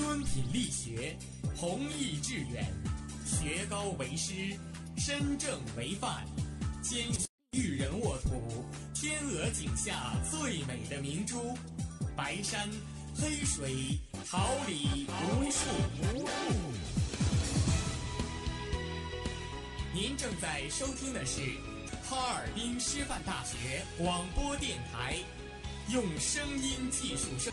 尊品力学，弘毅致远，学高为师，身正为范，兼育人沃土，天鹅颈下最美的明珠，白山黑水，桃李无数。您正在收听的是哈尔滨师范大学广播电台，用声音技术声。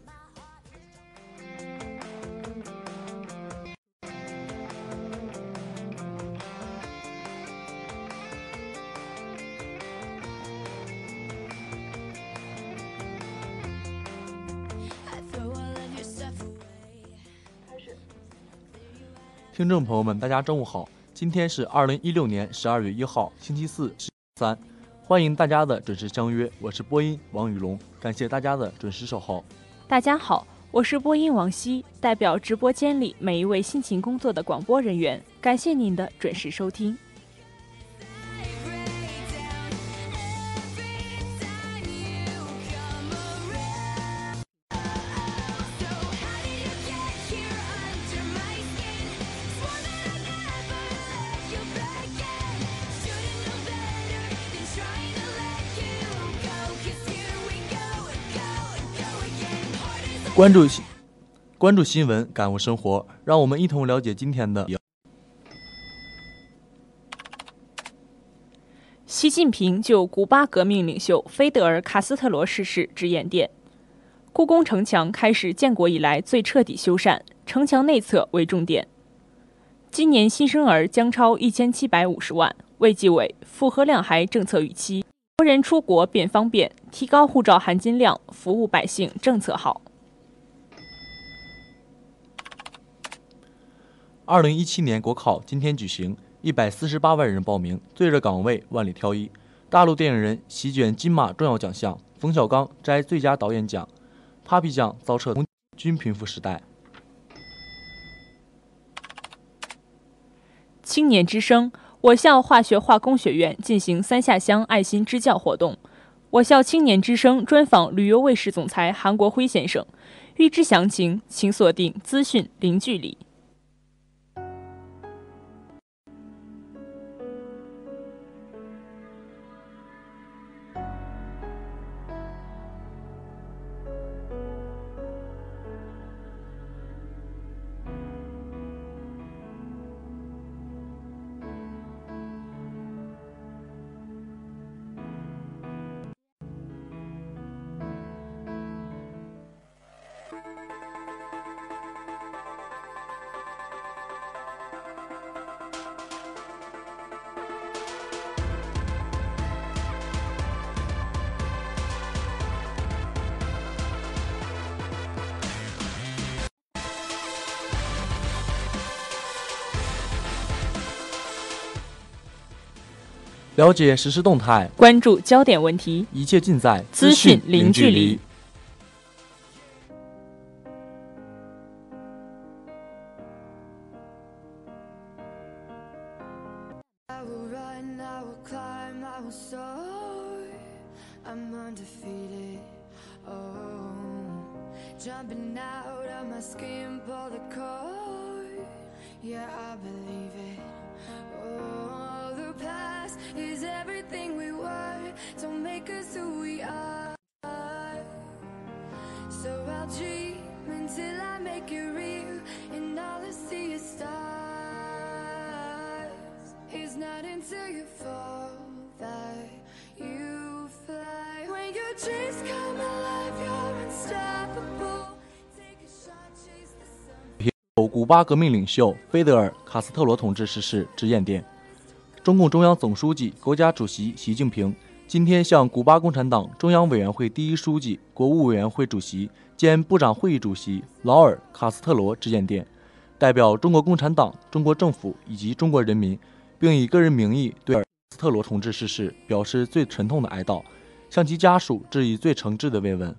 听众朋友们，大家中午好！今天是二零一六年十二月一号，星期四，三，欢迎大家的准时相约。我是播音王雨龙，感谢大家的准时守候。大家好，我是播音王希，代表直播间里每一位辛勤工作的广播人员，感谢您的准时收听。关注新关注新闻，感悟生活，让我们一同了解今天的。习近平就古巴革命领袖菲德尔·卡斯特罗逝世致唁电。故宫城墙开始建国以来最彻底修缮，城墙内侧为重点。今年新生儿将超一千七百五十万。卫计委复核量还政策预期，国人出国变方便，提高护照含金量，服务百姓政策好。二零一七年国考今天举行，一百四十八万人报名，最热岗位万里挑一。大陆电影人席卷金马重要奖项，冯小刚摘最佳导演奖，Papi 酱遭撤均贫富时代。青年之声，我校化学化工学院进行三下乡爱心支教活动。我校青年之声专访旅游卫视总裁韩国辉先生，预知详情，请锁定资讯零距离。了解实时动态，关注焦点问题，一切尽在资讯零距离。古巴革命领袖菲德尔·卡斯特罗同志逝世致唁电。中共中央总书记、国家主席习近平今天向古巴共产党中央委员会第一书记、国务委员会主席兼部长会议主席劳尔·卡斯特罗致唁电，代表中国共产党、中国政府以及中国人民，并以个人名义对卡斯特罗同志逝世表示最沉痛的哀悼，向其家属致以最诚挚的慰问。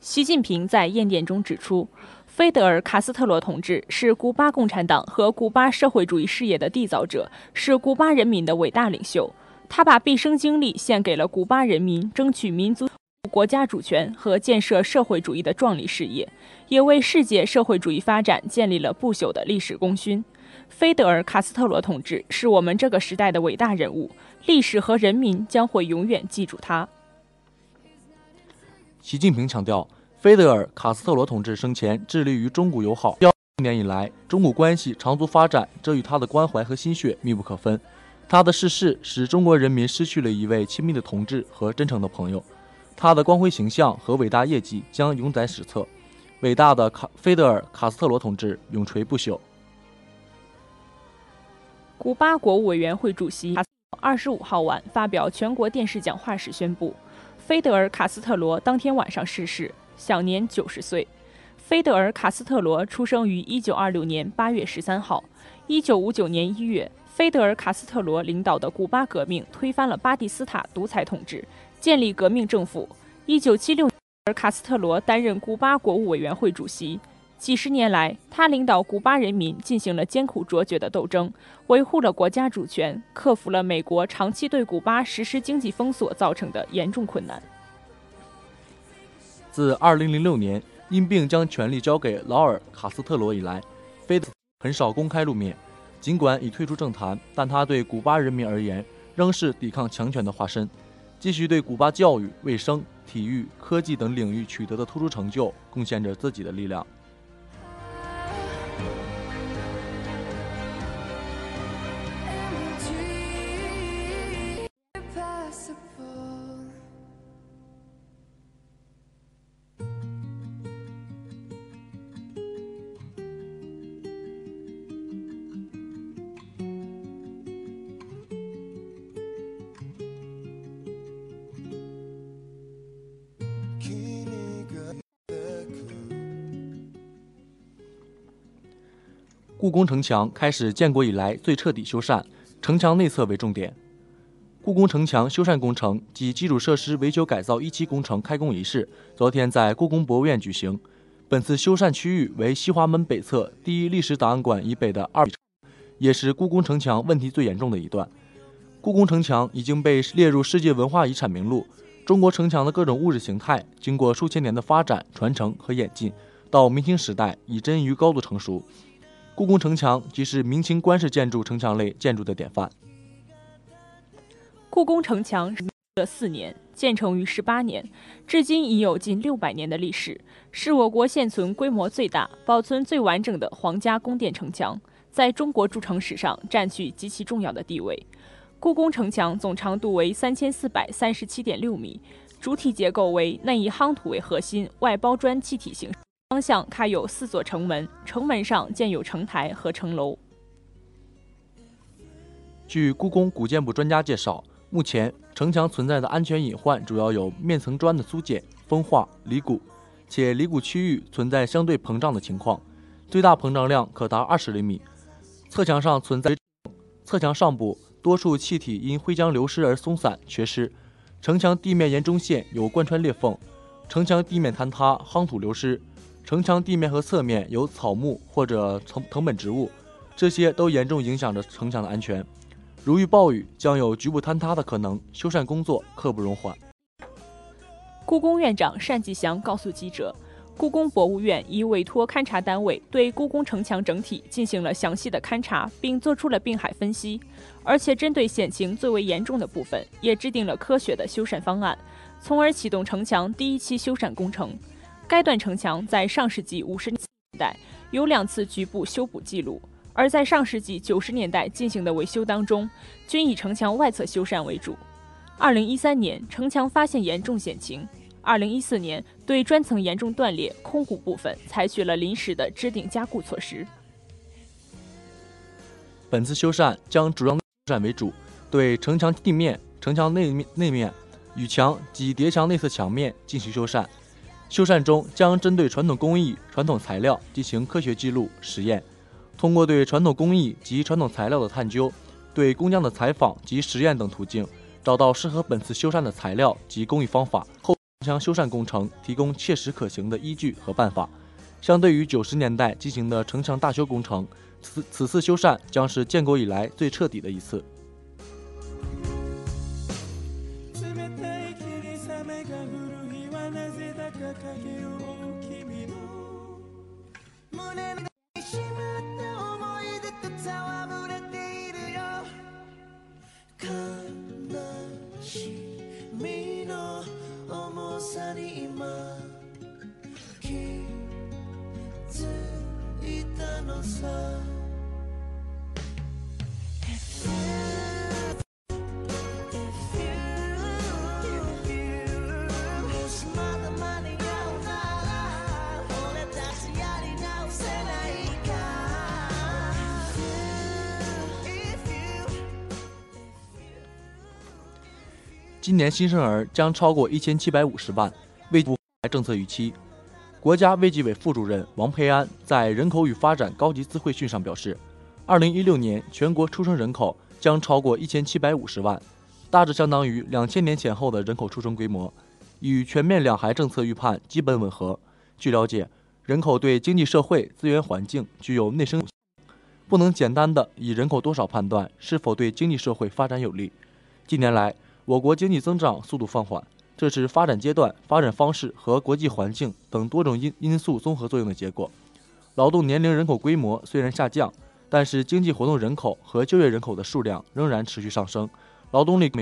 习近平在唁电中指出。菲德尔·卡斯特罗同志是古巴共产党和古巴社会主义事业的缔造者，是古巴人民的伟大领袖。他把毕生精力献给了古巴人民争取民族国家主权和建设社会主义的壮丽事业，也为世界社会主义发展建立了不朽的历史功勋。菲德尔·卡斯特罗同志是我们这个时代的伟大人物，历史和人民将会永远记住他。习近平强调。菲德尔·卡斯特罗同志生前致力于中古友好，多年以来，中古关系长足发展，这与他的关怀和心血密不可分。他的逝世使中国人民失去了一位亲密的同志和真诚的朋友，他的光辉形象和伟大业绩将永载史册。伟大的卡菲德尔·卡斯特罗同志永垂不朽。古巴国务委员会主席二十五号晚发表全国电视讲话时宣布，菲德尔·卡斯特罗当天晚上逝世。享年九十岁。菲德尔·卡斯特罗出生于一九二六年八月十三号。一九五九年一月，菲德尔·卡斯特罗领导的古巴革命推翻了巴蒂斯塔独裁统治，建立革命政府。一九七六年，卡斯特罗担任古巴国务委员会主席。几十年来，他领导古巴人民进行了艰苦卓绝的斗争，维护了国家主权，克服了美国长期对古巴实施经济封锁造成的严重困难。自2006年因病将权力交给劳尔·卡斯特罗以来，菲德很少公开露面。尽管已退出政坛，但他对古巴人民而言仍是抵抗强权的化身。继续对古巴教育、卫生、体育、科技等领域取得的突出成就贡献着自己的力量。故宫城墙开始建国以来最彻底修缮，城墙内侧为重点。故宫城墙修缮工程及基础设施维修改造一期工程开工仪式昨天在故宫博物院举行。本次修缮区域为西华门北侧第一历史档案馆以北的二，也是故宫城墙问题最严重的一段。故宫城墙已经被列入世界文化遗产名录。中国城墙的各种物质形态，经过数千年的发展、传承和演进，到明清时代已臻于高度成熟。故宫城墙即是明清官式建筑城墙类建筑的典范。故宫城墙的四年，建成于十八年，至今已有近六百年的历史，是我国现存规模最大、保存最完整的皇家宫殿城墙，在中国筑城史上占据极其重要的地位。故宫城墙总长度为三千四百三十七点六米，主体结构为内以夯土为核心，外包砖砌体形。方向开有四座城门，城门上建有城台和城楼。据故宫古建部专家介绍，目前城墙存在的安全隐患主要有面层砖的粗减、风化、离骨，且离骨区域存在相对膨胀的情况，最大膨胀量可达二十厘米。侧墙上存在侧墙上部多处气体因灰浆流失而松散缺失，城墙地面沿中线有贯穿裂缝，城墙地面坍塌，夯土流失，城墙地面和侧面有草木或者藤藤本植物，这些都严重影响着城墙的安全。如遇暴雨，将有局部坍塌的可能，修缮工作刻不容缓。故宫院长单霁翔告诉记者。故宫博物院已委托勘察单位对故宫城墙整体进行了详细的勘察，并做出了病害分析，而且针对险情最为严重的部分，也制定了科学的修缮方案，从而启动城墙第一期修缮工程。该段城墙在上世纪五十年代有两次局部修补记录，而在上世纪九十年代进行的维修当中，均以城墙外侧修缮为主。二零一三年，城墙发现严重险情。二零一四年，对砖层严重断裂、空鼓部分采取了临时的支顶加固措施。本次修缮将主要修缮为主，对城墙地面、城墙内面、内面、雨墙及叠墙内侧墙面进行修缮。修缮中将针对传统工艺、传统材料进行科学记录实验，通过对传统工艺及传统材料的探究，对工匠的采访及实验等途径，找到适合本次修缮的材料及工艺方法后。城墙修缮工程提供切实可行的依据和办法。相对于九十年代进行的城墙大修工程，此此次修缮将是建国以来最彻底的一次。掲げ君の胸にしまった思い出と戯れているよ。悲しみの重さに今気づいたのさ。今年新生儿将超过一千七百五十万，卫部政策预期。国家卫计委副主任王培安在人口与发展高级自会训上表示，二零一六年全国出生人口将超过一千七百五十万，大致相当于两千年前后的人口出生规模，与全面两孩政策预判基本吻合。据了解，人口对经济社会资源环境具有内生，不能简单的以人口多少判断是否对经济社会发展有利。近年来，我国经济增长速度放缓。这是发展阶段、发展方式和国际环境等多种因因素综合作用的结果。劳动年龄人口规模虽然下降，但是经济活动人口和就业人口的数量仍然持续上升，劳动力。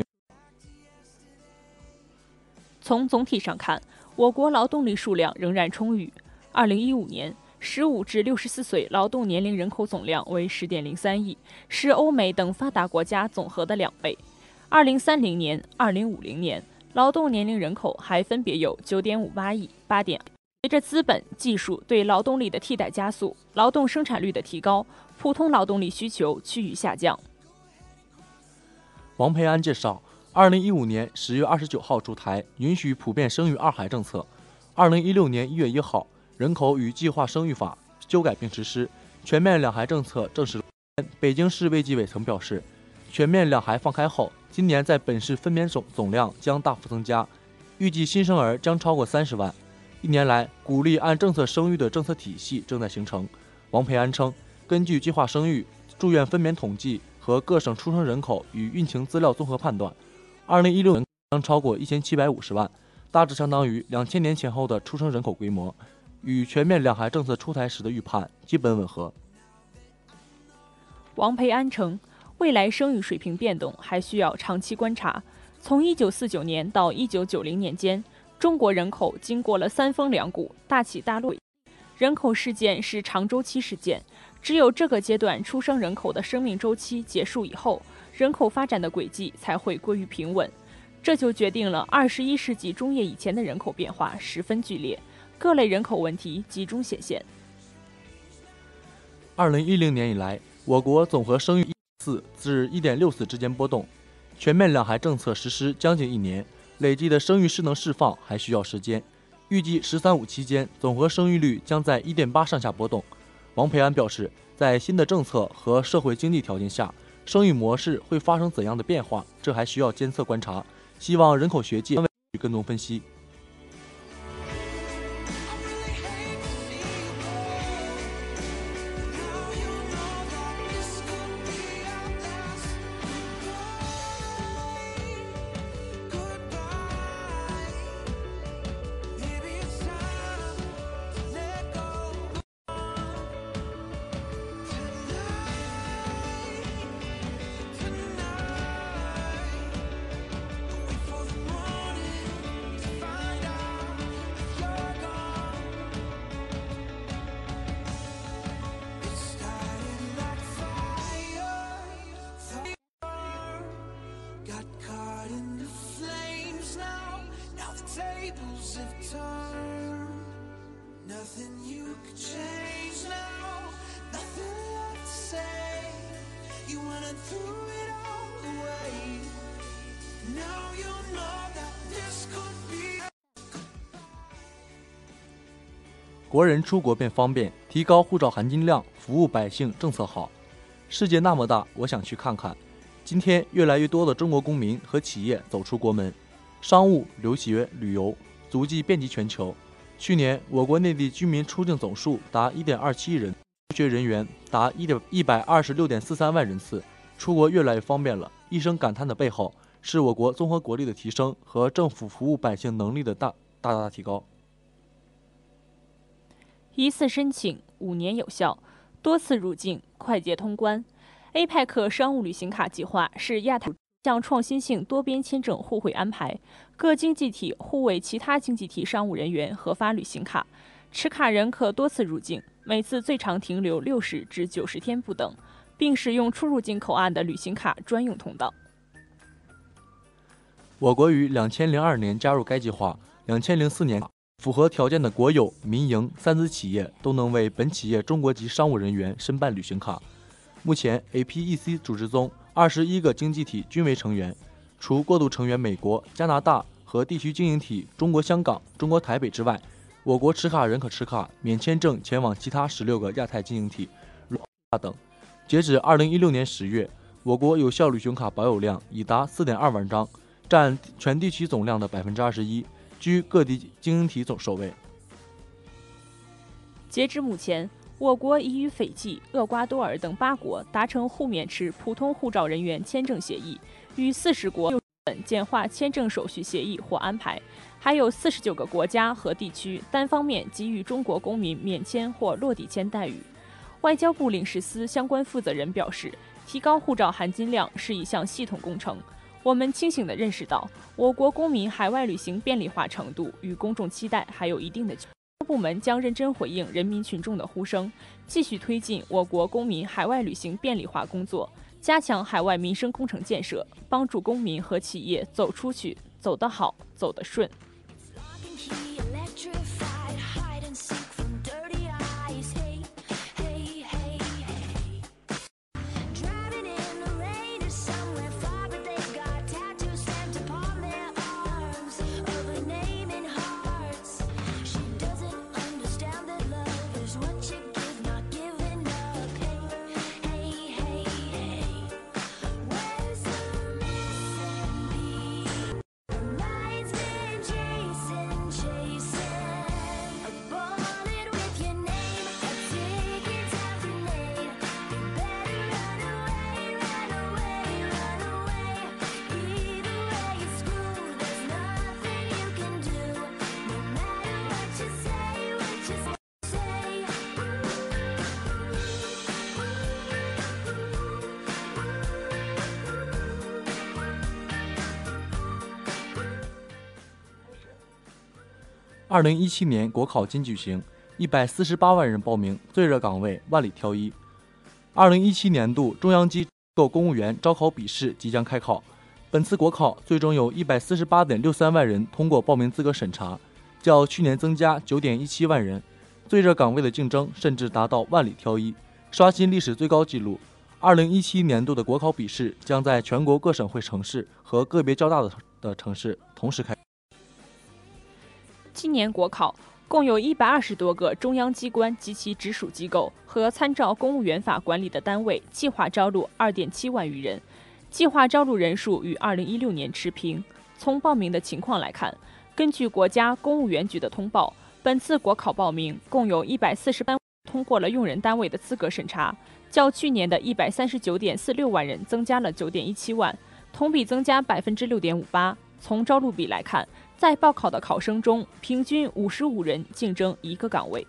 从总体上看，我国劳动力数量仍然充裕。二零一五年，十五至六十四岁劳动年龄人口总量为十点零三亿，是欧美等发达国家总和的两倍。二零三零年、二零五零年。劳动年龄人口还分别有九点五八亿、八点。随着资本、技术对劳动力的替代加速，劳动生产率的提高，普通劳动力需求趋于下降。王培安介绍，二零一五年十月二十九号出台允许普遍生育二孩政策，二零一六年一月一号，人口与计划生育法修改并实施，全面两孩政策正式。北京市卫计委曾表示，全面两孩放开后。今年在本市分娩总总量将大幅增加，预计新生儿将超过三十万。一年来，鼓励按政策生育的政策体系正在形成。王培安称，根据计划生育、住院分娩统计和各省出生人口与孕情资料综合判断，二零一六年将超过一千七百五十万，大致相当于两千年前后的出生人口规模，与全面两孩政策出台时的预判基本吻合。王培安称。未来生育水平变动还需要长期观察。从1949年到1990年间，中国人口经过了三峰两谷、大起大落，人口事件是长周期事件。只有这个阶段出生人口的生命周期结束以后，人口发展的轨迹才会归于平稳。这就决定了21世纪中叶以前的人口变化十分剧烈，各类人口问题集中显现。2010年以来，我国总和生育。四至一点六四之间波动，全面两孩政策实施将近一年，累计的生育势能释放还需要时间。预计“十三五”期间总和生育率将在一点八上下波动。王培安表示，在新的政策和社会经济条件下，生育模式会发生怎样的变化？这还需要监测观察。希望人口学界与跟踪分析。国人出国变方便，提高护照含金量，服务百姓政策好。世界那么大，我想去看看。今天，越来越多的中国公民和企业走出国门，商务、留学、旅游足迹遍及全球。去年，我国内地居民出境总数达1.27亿人，留学人员达1 126.43万人次，出国越来越方便了。一声感叹的背后，是我国综合国力的提升和政府服务百姓能力的大大大提高。一次申请五年有效，多次入境快捷通关。APEC 商务旅行卡计划是亚太向创新性多边签证互惠安排，各经济体互为其他经济体商务人员核发旅行卡，持卡人可多次入境，每次最长停留六十至九十天不等，并使用出入境口岸的旅行卡专用通道。我国于两千零二年加入该计划，两千零四年。符合条件的国有、民营、三资企业都能为本企业中国籍商务人员申办旅行卡。目前，APEC 组织中二十一个经济体均为成员，除过渡成员美国、加拿大和地区经营体中国香港、中国台北之外，我国持卡人可持卡免签证前往其他十六个亚太经营体，如等。截止二零一六年十月，我国有效旅行卡保有量已达四点二万张，占全地区总量的百分之二十一。居各地经营体总首位。截至目前，我国已与斐济、厄瓜多尔等八国达成互免持普通护照人员签证协议，与四十国简化签证手续协议或安排，还有四十九个国家和地区单方面给予中国公民免签或落地签待遇。外交部领事司相关负责人表示，提高护照含金量是一项系统工程。我们清醒地认识到，我国公民海外旅行便利化程度与公众期待还有一定的距离。部门将认真回应人民群众的呼声，继续推进我国公民海外旅行便利化工作，加强海外民生工程建设，帮助公民和企业走出去，走得好，走得顺。二零一七年国考今举行，一百四十八万人报名，最热岗位万里挑一。二零一七年度中央机构公务员招考笔试即将开考，本次国考最终有一百四十八点六三万人通过报名资格审查，较去年增加九点一七万人。最热岗位的竞争甚至达到万里挑一，刷新历史最高纪录。二零一七年度的国考笔试将在全国各省会城市和个别较大的的城市同时开。今年国考，共有一百二十多个中央机关及其直属机构和参照公务员法管理的单位计划招录二点七万余人，计划招录人数与二零一六年持平。从报名的情况来看，根据国家公务员局的通报，本次国考报名共有一百四十班通过了用人单位的资格审查，较去年的一百三十九点四六万人增加了九点一七万，同比增加百分之六点五八。从招录比来看，在报考的考生中，平均五十五人竞争一个岗位。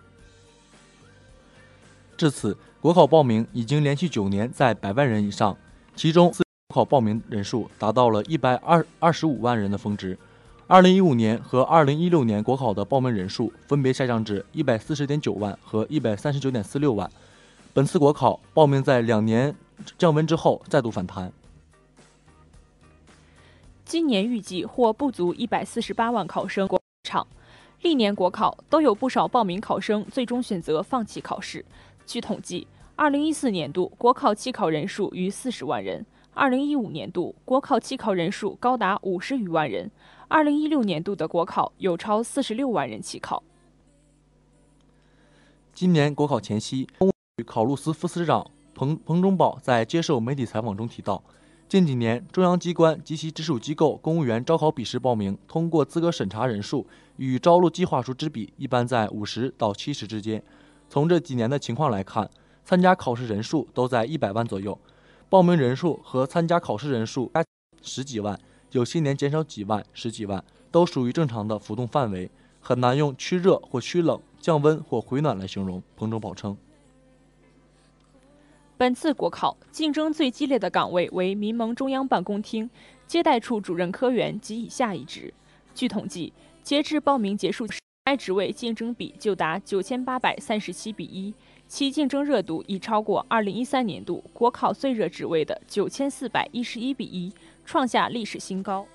至此，国考报名已经连续九年在百万人以上，其中国考报名人数达到了一百二二十五万人的峰值。二零一五年和二零一六年国考的报名人数分别下降至一百四十点九万和一百三十九点四六万。本次国考报名在两年降温之后再度反弹。今年预计或不足一百四十八万考生过场。历年国考都有不少报名考生最终选择放弃考试。据统计，二零一四年度国考弃考人数逾四十万人，二零一五年度国考弃考人数高达五十余万人，二零一六年度的国考有超四十六万人弃考。今年国考前夕，考录司副司长彭彭忠宝在接受媒体采访中提到。近几年，中央机关及其直属机构公务员招考笔试报名通过资格审查人数与招录计划数之比一般在五十到七十之间。从这几年的情况来看，参加考试人数都在一百万左右，报名人数和参加考试人数十几万，有些年减少几万、十几万，都属于正常的浮动范围，很难用趋热或趋冷、降温或回暖来形容。彭忠宝称。本次国考竞争最激烈的岗位为民盟中央办公厅接待处主任科员及以下一职。据统计，截至报名结束，该职位竞争比就达九千八百三十七比一，其竞争热度已超过二零一三年度国考最热职位的九千四百一十一比一，创下历史新高。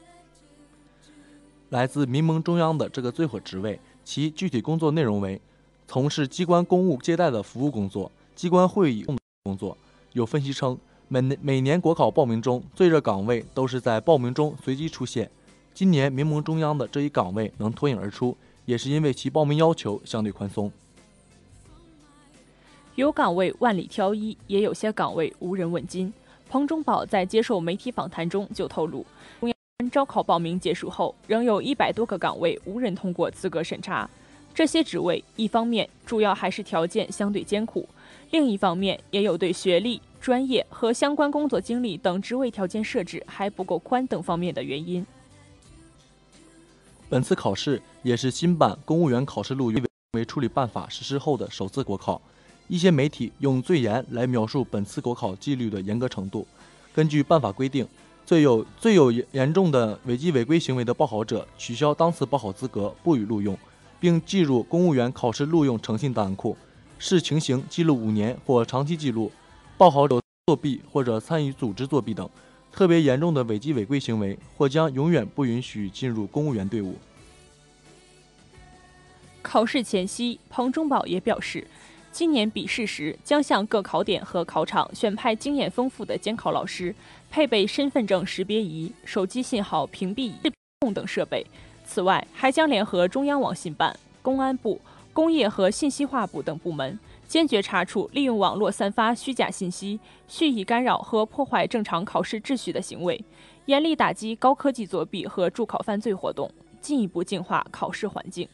来自民盟中央的这个最火职位，其具体工作内容为从事机关公务接待的服务工作、机关会议。工作有分析称，每每年国考报名中最热岗位都是在报名中随机出现。今年民盟中央的这一岗位能脱颖而出，也是因为其报名要求相对宽松。有岗位万里挑一，也有些岗位无人问津。彭忠宝在接受媒体访谈中就透露，中央招考报名结束后，仍有一百多个岗位无人通过资格审查。这些职位一方面主要还是条件相对艰苦。另一方面，也有对学历、专业和相关工作经历等职位条件设置还不够宽等方面的原因。本次考试也是新版公务员考试录用为处理办法实施后的首次国考。一些媒体用“最严”来描述本次国考纪律的严格程度。根据办法规定，最有最有严重的违纪违规行为的报考者，取消当次报考资格，不予录用，并记入公务员考试录用诚信档案库。视情形记录五年或长期记录，报考者作弊或者参与组织作弊等特别严重的违纪违规行为，或将永远不允许进入公务员队伍。考试前夕，彭忠宝也表示，今年笔试时将向各考点和考场选派经验丰富的监考老师，配备身份证识别仪、手机信号屏蔽仪等设备。此外，还将联合中央网信办、公安部。工业和信息化部等部门坚决查处利用网络散发虚假信息、蓄意干扰和破坏正常考试秩序的行为，严厉打击高科技作弊和助考犯罪活动，进一步净化考试环境。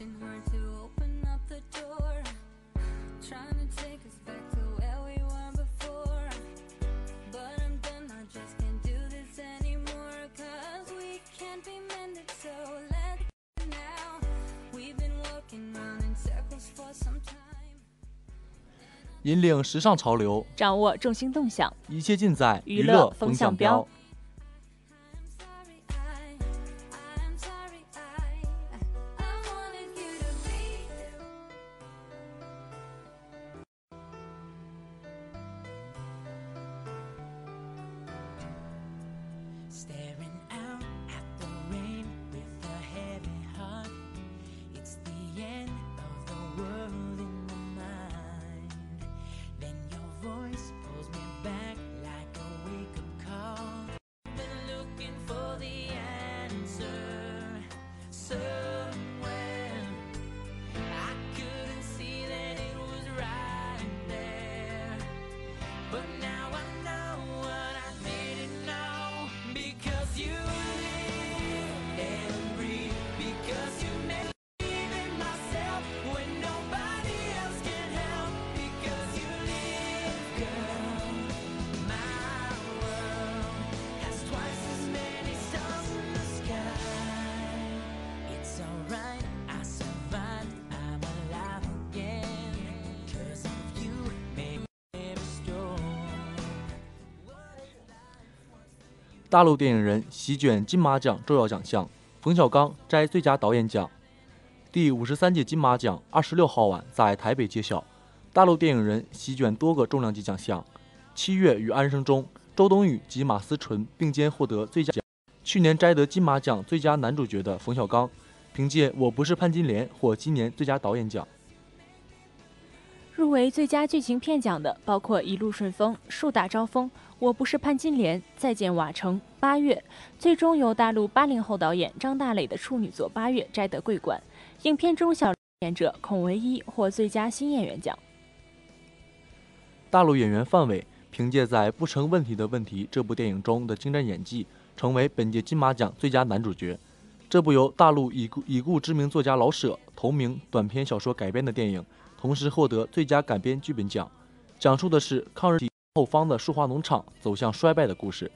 pushing hard to open up the door. Trying to take us back to where we were before. But I'm done, I just can't do this anymore. Cause we can't be mended, so let's go now. We've been walking round in circles for some time. 引领时尚潮流，掌握众星动向，一切尽在娱乐乐风风向向标 大陆电影人席卷金马奖重要奖项，冯小刚摘最佳导演奖。第五十三届金马奖二十六号晚在台北揭晓，大陆电影人席卷多个重量级奖项。七月与安生中、周冬雨及马思纯并肩获得最佳奖。去年摘得金马奖最佳男主角的冯小刚，凭借《我不是潘金莲》获今年最佳导演奖。入围最佳剧情片奖的包括《一路顺风》《树大招风》《我不是潘金莲》《再见瓦城》《八月》，最终由大陆八零后导演张大磊的处女作《八月》摘得桂冠。影片中小演者孔唯一获最佳新演员奖。大陆演员范伟凭借在《不成问题的问题》这部电影中的精湛演技，成为本届金马奖最佳男主角。这部由大陆已故已故知名作家老舍同名短篇小说改编的电影，同时获得最佳改编剧本奖，讲述的是抗日后方的树花农场走向衰败的故事。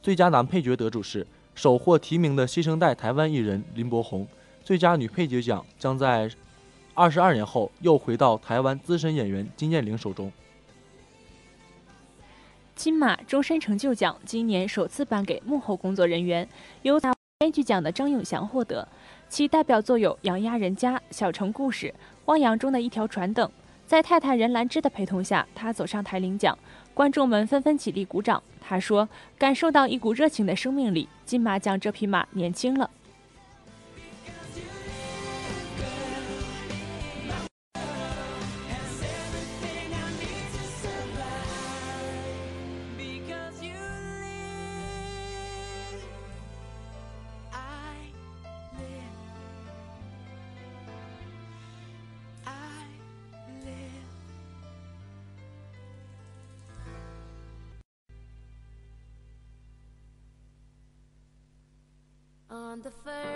最佳男配角得主是首获提名的新生代台湾艺人林柏宏。最佳女配角奖将在二十二年后又回到台湾资深演员金燕玲手中。金马终身成就奖今年首次颁给幕后工作人员，由编剧奖的张永祥获得，其代表作有《养鸭人家》《小城故事》《汪洋中的一条船》等。在太太任兰芝的陪同下，他走上台领奖，观众们纷纷起立鼓掌。他说：“感受到一股热情的生命力，金马奖这匹马年轻了。” On the first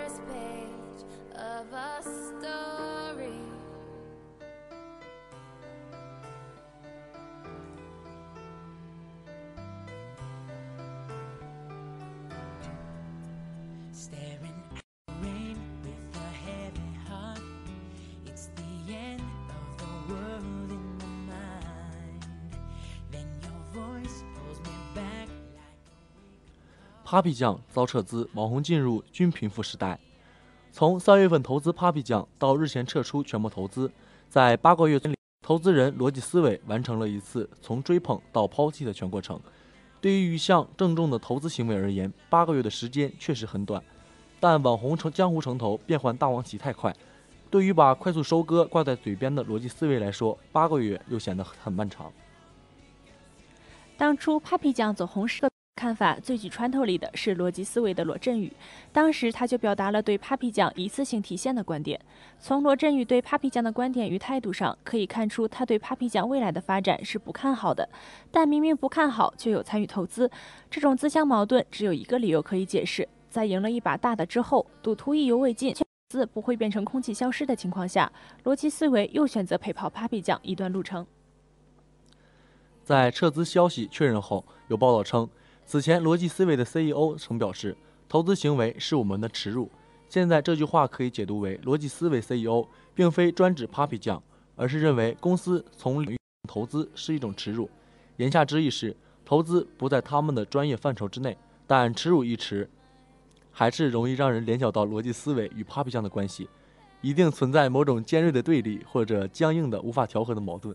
Papi 酱遭撤资，网红进入均贫富时代。从三月份投资 Papi 酱到日前撤出全部投资，在八个月里，投资人逻辑思维完成了一次从追捧到抛弃的全过程。对于一项郑重的投资行为而言，八个月的时间确实很短，但网红成江湖城头变换大王旗太快，对于把快速收割挂在嘴边的逻辑思维来说，八个月又显得很漫长。当初 Papi 酱走红时的看法最具穿透力的是逻辑思维的罗振宇，当时他就表达了对 Papi 酱一次性提现的观点。从罗振宇对 Papi 酱的观点与态度上，可以看出他对 Papi 酱未来的发展是不看好的。但明明不看好，却有参与投资，这种自相矛盾只有一个理由可以解释：在赢了一把大的之后，赌徒意犹未尽，字不会变成空气消失的情况下，逻辑思维又选择陪跑 Papi 酱一段路程。在撤资消息确认后，有报道称，此前逻辑思维的 CEO 曾表示，投资行为是我们的耻辱。现在这句话可以解读为，逻辑思维 CEO 并非专指 Papi 酱，而是认为公司从投资是一种耻辱。言下之意是，投资不在他们的专业范畴之内。但耻辱一词，还是容易让人联想到逻辑思维与 Papi 酱的关系，一定存在某种尖锐的对立或者僵硬的无法调和的矛盾。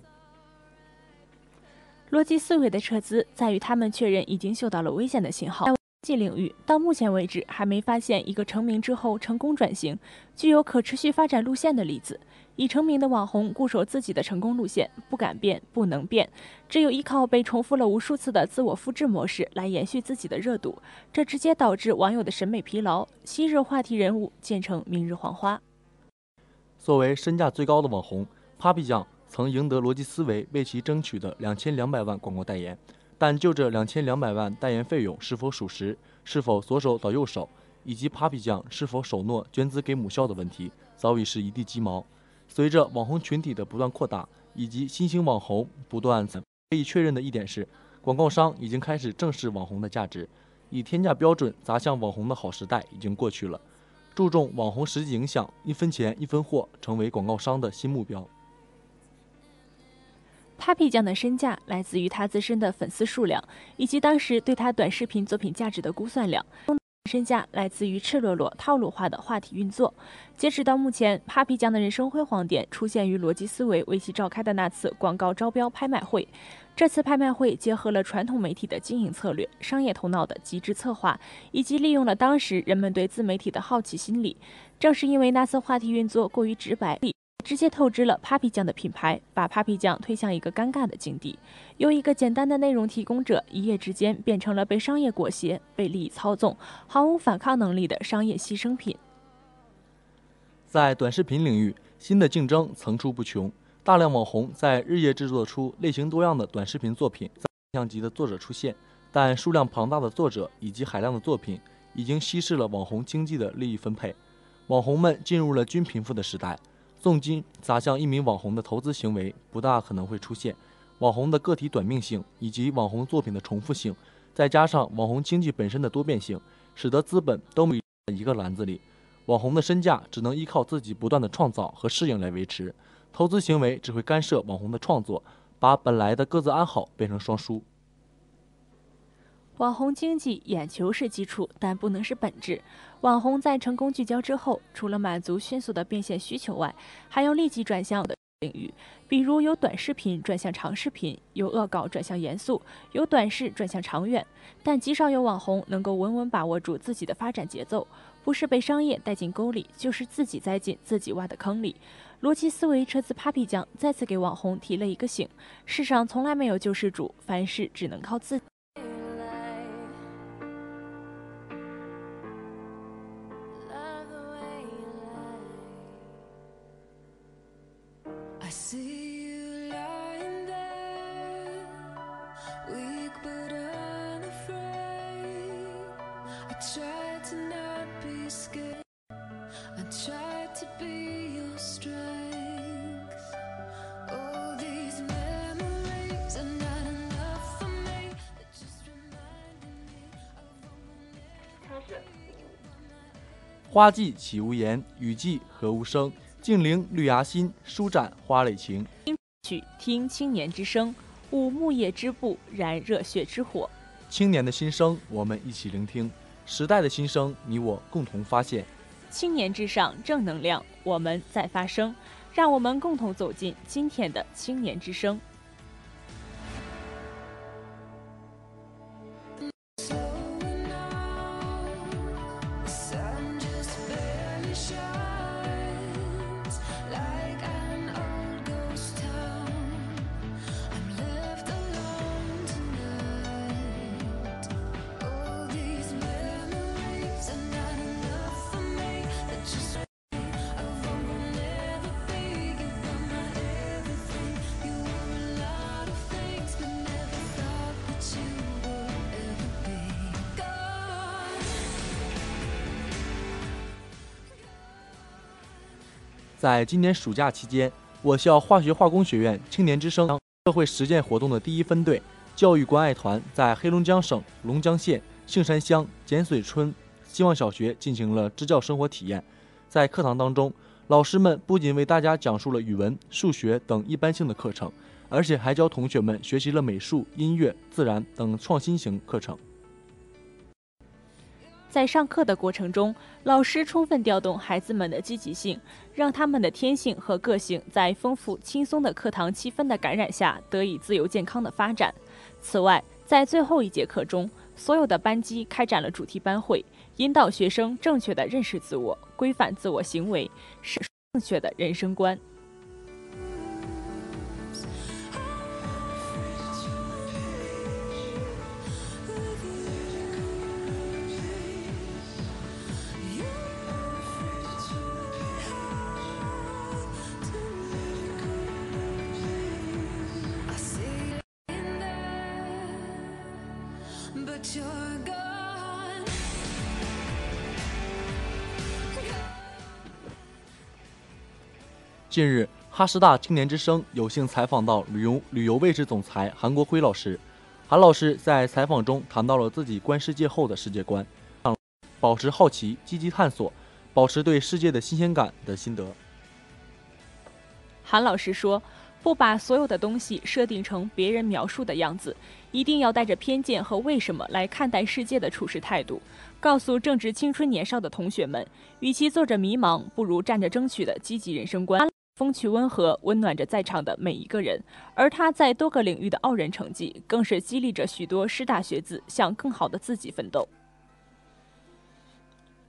逻辑思维的撤资在于他们确认已经嗅到了危险的信号。在技领域，到目前为止还没发现一个成名之后成功转型、具有可持续发展路线的例子。已成名的网红固守自己的成功路线，不敢变，不能变，只有依靠被重复了无数次的自我复制模式来延续自己的热度，这直接导致网友的审美疲劳，昔日话题人物渐成明日黄花。作为身价最高的网红，Papi 酱曾赢得逻辑思维为其争取的两千两百万广告代言，但就这两千两百万代言费用是否属实，是否左手倒右手，以及 Papi 酱是否守诺捐资给母校的问题，早已是一地鸡毛。随着网红群体的不断扩大，以及新兴网红不断，可以确认的一点是，广告商已经开始正视网红的价值，以天价标准砸向网红的好时代已经过去了。注重网红实际影响，一分钱一分货，成为广告商的新目标。Papi 酱的身价来自于他自身的粉丝数量，以及当时对他短视频作品价值的估算量。身价来自于赤裸裸、套路化的话题运作。截止到目前，Papi 酱的人生辉煌点出现于逻辑思维为其召开的那次广告招标拍卖会。这次拍卖会结合了传统媒体的经营策略、商业头脑的极致策划，以及利用了当时人们对自媒体的好奇心理。正是因为那次话题运作过于直白。直接透支了 Papi 酱的品牌，把 Papi 酱推向一个尴尬的境地，由一个简单的内容提供者，一夜之间变成了被商业裹挟、被利益操纵、毫无反抗能力的商业牺牲品。在短视频领域，新的竞争层出不穷，大量网红在日夜制作出类型多样的短视频作品，像级的作者出现，但数量庞大的作者以及海量的作品，已经稀释了网红经济的利益分配，网红们进入了均贫富的时代。重金砸向一名网红的投资行为不大可能会出现。网红的个体短命性以及网红作品的重复性，再加上网红经济本身的多变性，使得资本都没在一个篮子里。网红的身价只能依靠自己不断的创造和适应来维持，投资行为只会干涉网红的创作，把本来的各自安好变成双输。网红经济眼球是基础，但不能是本质。网红在成功聚焦之后，除了满足迅速的变现需求外，还要立即转向的领域，比如由短视频转向长视频，由恶搞转向严肃，由短视转向长远。但极少有网红能够稳稳把握住自己的发展节奏，不是被商业带进沟里，就是自己栽进自己挖的坑里。逻辑思维车子 Papi 酱再次给网红提了一个醒：世上从来没有救世主，凡事只能靠自。花季岂无言，雨季何无声。静聆绿芽心，舒展花蕾情。听曲听青年之声，舞木叶之步，燃热血之火。青年的心声，我们一起聆听；时代的心声，你我共同发现。青年至上，正能量，我们在发声。让我们共同走进今天的青年之声。在今年暑假期间，我校化学化工学院青年之声社会实践活动的第一分队教育关爱团在黑龙江省龙江县杏山乡碱水村希望小学进行了支教生活体验。在课堂当中，老师们不仅为大家讲述了语文、数学等一般性的课程，而且还教同学们学习了美术、音乐、自然等创新型课程。在上课的过程中，老师充分调动孩子们的积极性，让他们的天性和个性在丰富轻松的课堂气氛的感染下得以自由健康的发展。此外，在最后一节课中，所有的班级开展了主题班会，引导学生正确的认识自我，规范自我行为，是正确的人生观。近日，哈师大青年之声有幸采访到旅游旅游卫视总裁韩国辉老师。韩老师在采访中谈到了自己观世界后的世界观，保持好奇、积极探索，保持对世界的新鲜感的心得。韩老师说：“不把所有的东西设定成别人描述的样子，一定要带着偏见和为什么来看待世界的处事态度。告诉正值青春年少的同学们，与其坐着迷茫，不如站着争取的积极人生观。”风趣温和，温暖着在场的每一个人。而他在多个领域的傲人成绩，更是激励着许多师大学子向更好的自己奋斗。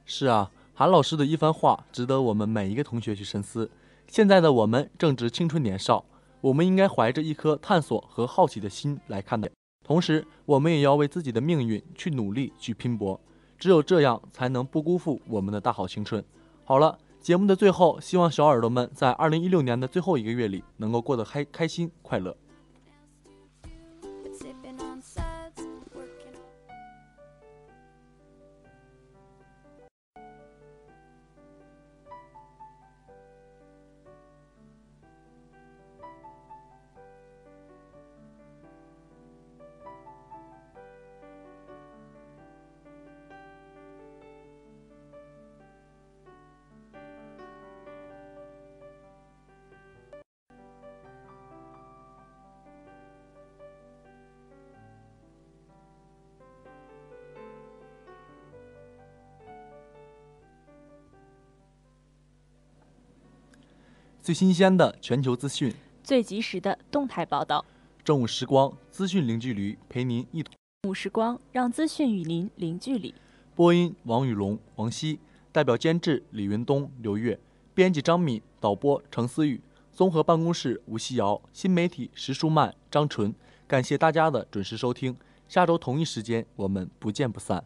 是啊，韩老师的一番话值得我们每一个同学去深思。现在的我们正值青春年少，我们应该怀着一颗探索和好奇的心来看待，同时我们也要为自己的命运去努力去拼搏。只有这样，才能不辜负我们的大好青春。好了。节目的最后，希望小耳朵们在二零一六年的最后一个月里能够过得开开心快乐。最新鲜的全球资讯，最及时的动态报道。正午时光，资讯零距离，陪您一同。正午时光，让资讯与您零距离。播音：王宇龙、王希，代表监制：李云东、刘月，编辑：张敏，导播：程思雨，综合办公室：吴希瑶，新媒体：石舒曼、张纯。感谢大家的准时收听，下周同一时间我们不见不散。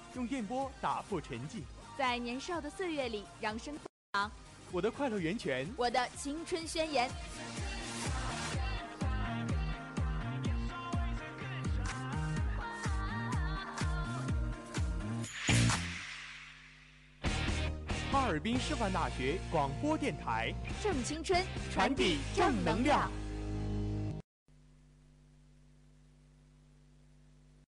用电波打破沉寂。在年少的岁月里，让声响。我的快乐源泉，我的青春宣言。哈尔滨师范大学广播电台，正青春，传递正能量。